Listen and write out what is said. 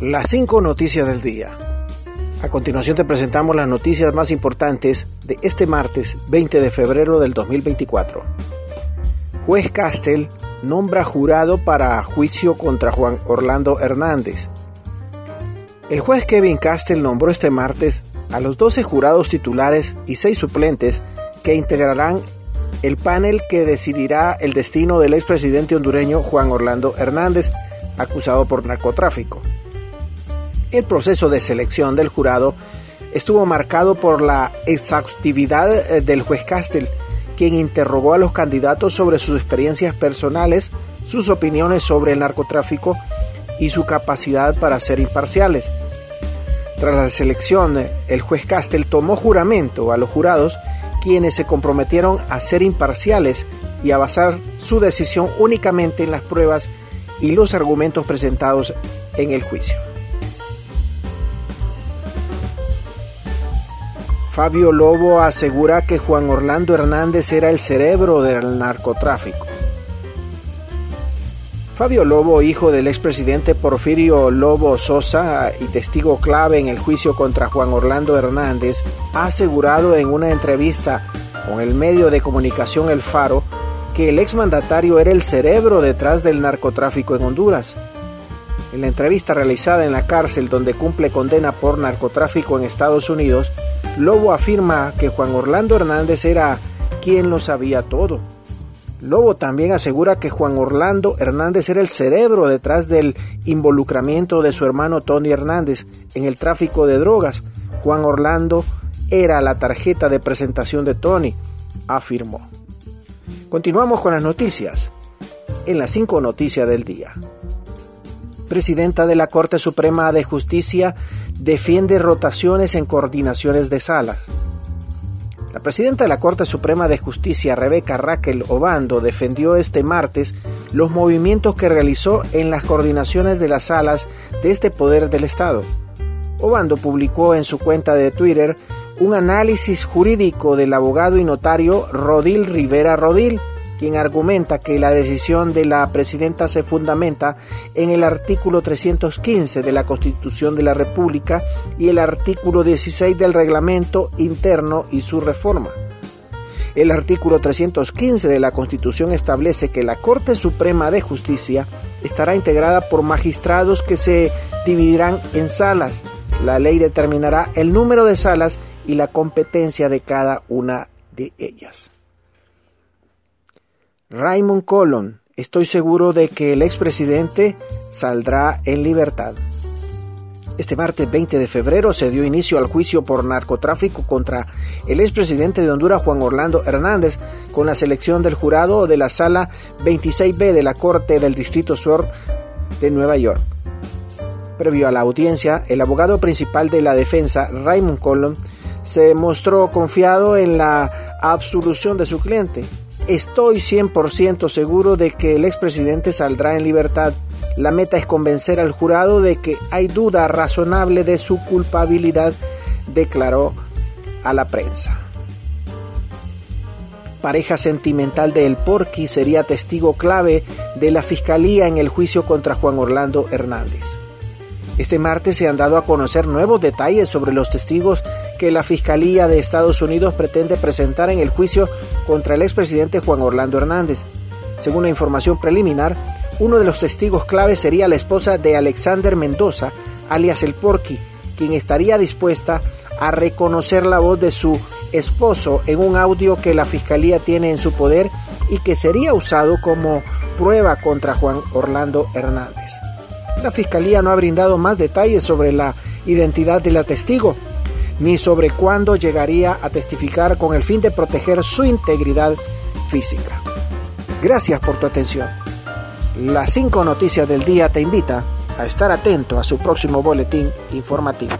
Las cinco noticias del día. A continuación te presentamos las noticias más importantes de este martes 20 de febrero del 2024. Juez Castel nombra jurado para juicio contra Juan Orlando Hernández. El juez Kevin Castel nombró este martes a los 12 jurados titulares y 6 suplentes que integrarán el panel que decidirá el destino del expresidente hondureño Juan Orlando Hernández, acusado por narcotráfico. El proceso de selección del jurado estuvo marcado por la exhaustividad eh, del juez Castel, quien interrogó a los candidatos sobre sus experiencias personales, sus opiniones sobre el narcotráfico y su capacidad para ser imparciales. Tras la selección, el juez Castel tomó juramento a los jurados, quienes se comprometieron a ser imparciales y a basar su decisión únicamente en las pruebas y los argumentos presentados en el juicio. Fabio Lobo asegura que Juan Orlando Hernández era el cerebro del narcotráfico. Fabio Lobo, hijo del expresidente Porfirio Lobo Sosa y testigo clave en el juicio contra Juan Orlando Hernández, ha asegurado en una entrevista con el medio de comunicación El Faro que el exmandatario era el cerebro detrás del narcotráfico en Honduras. En la entrevista realizada en la cárcel donde cumple condena por narcotráfico en Estados Unidos, Lobo afirma que Juan Orlando Hernández era quien lo sabía todo. Lobo también asegura que Juan Orlando Hernández era el cerebro detrás del involucramiento de su hermano Tony Hernández en el tráfico de drogas. Juan Orlando era la tarjeta de presentación de Tony, afirmó. Continuamos con las noticias. En las cinco noticias del día. Presidenta de la Corte Suprema de Justicia defiende rotaciones en coordinaciones de salas. La presidenta de la Corte Suprema de Justicia, Rebeca Raquel Obando, defendió este martes los movimientos que realizó en las coordinaciones de las salas de este poder del Estado. Obando publicó en su cuenta de Twitter un análisis jurídico del abogado y notario Rodil Rivera Rodil, quien argumenta que la decisión de la presidenta se fundamenta en el artículo 315 de la Constitución de la República y el artículo 16 del reglamento interno y su reforma. El artículo 315 de la Constitución establece que la Corte Suprema de Justicia estará integrada por magistrados que se dividirán en salas. La ley determinará el número de salas y la competencia de cada una de ellas. Raymond Colon, estoy seguro de que el expresidente saldrá en libertad. Este martes 20 de febrero se dio inicio al juicio por narcotráfico contra el expresidente de Honduras Juan Orlando Hernández con la selección del jurado de la sala 26B de la Corte del Distrito Sur de Nueva York. Previo a la audiencia, el abogado principal de la defensa, Raymond Colon, se mostró confiado en la absolución de su cliente, Estoy 100% seguro de que el expresidente saldrá en libertad. La meta es convencer al jurado de que hay duda razonable de su culpabilidad, declaró a la prensa. Pareja sentimental de El Porqui sería testigo clave de la fiscalía en el juicio contra Juan Orlando Hernández. Este martes se han dado a conocer nuevos detalles sobre los testigos que la Fiscalía de Estados Unidos pretende presentar en el juicio contra el expresidente Juan Orlando Hernández. Según la información preliminar, uno de los testigos clave sería la esposa de Alexander Mendoza, alias El Porqui, quien estaría dispuesta a reconocer la voz de su esposo en un audio que la Fiscalía tiene en su poder y que sería usado como prueba contra Juan Orlando Hernández. La Fiscalía no ha brindado más detalles sobre la identidad de la testigo, ni sobre cuándo llegaría a testificar con el fin de proteger su integridad física. Gracias por tu atención. Las cinco noticias del día te invita a estar atento a su próximo boletín informativo.